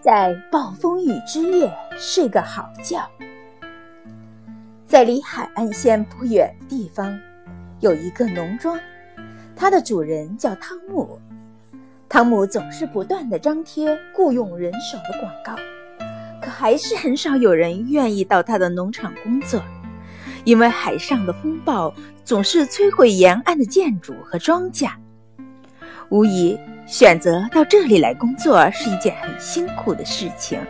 在暴风雨之夜睡个好觉。在离海岸线不远的地方，有一个农庄，它的主人叫汤姆。汤姆总是不断地张贴雇佣人手的广告，可还是很少有人愿意到他的农场工作，因为海上的风暴总是摧毁沿岸的建筑和庄稼。无疑，选择到这里来工作是一件很辛苦的事情。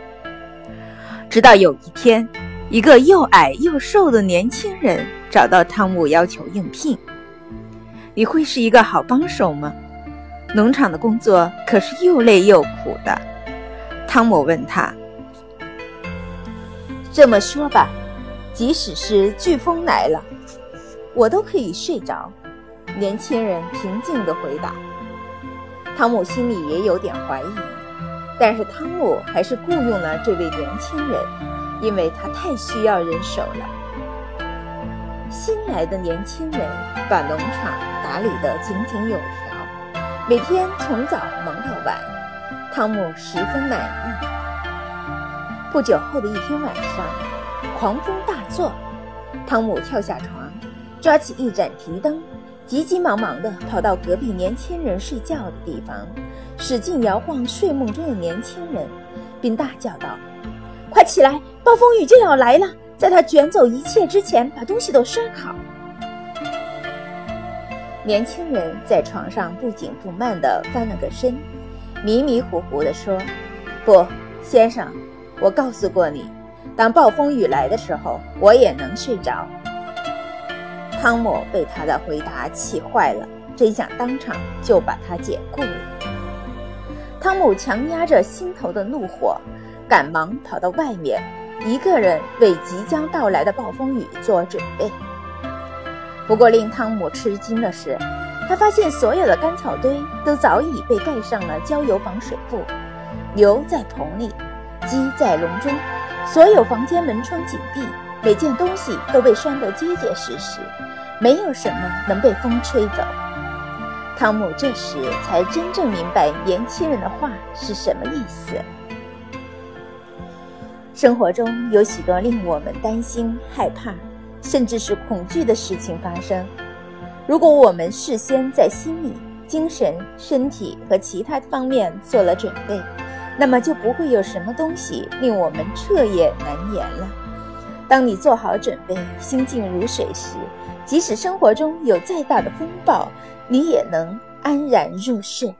直到有一天，一个又矮又瘦的年轻人找到汤姆，要求应聘。你会是一个好帮手吗？农场的工作可是又累又苦的。汤姆问他：“这么说吧，即使是飓风来了，我都可以睡着。”年轻人平静地回答。汤姆心里也有点怀疑，但是汤姆还是雇佣了这位年轻人，因为他太需要人手了。新来的年轻人把农场打理得井井有条，每天从早忙到晚，汤姆十分满意。不久后的一天晚上，狂风大作，汤姆跳下床，抓起一盏提灯。急急忙忙地跑到隔壁年轻人睡觉的地方，使劲摇晃睡梦中的年轻人，并大叫道：“快起来，暴风雨就要来了！在他卷走一切之前，把东西都拴好。”年轻人在床上不紧不慢地翻了个身，迷迷糊糊地说：“不，先生，我告诉过你，当暴风雨来的时候，我也能睡着。”汤姆被他的回答气坏了，真想当场就把他解雇了。汤姆强压着心头的怒火，赶忙跑到外面，一个人为即将到来的暴风雨做准备。不过，令汤姆吃惊的是，他发现所有的干草堆都早已被盖上了焦油防水布，牛在棚里，鸡在笼中，所有房间门窗紧闭。每件东西都被拴得结结实实，没有什么能被风吹走。汤姆这时才真正明白年轻人的话是什么意思。生活中有许多令我们担心、害怕，甚至是恐惧的事情发生。如果我们事先在心理、精神、身体和其他方面做了准备，那么就不会有什么东西令我们彻夜难眠了。当你做好准备，心静如水时，即使生活中有再大的风暴，你也能安然入睡。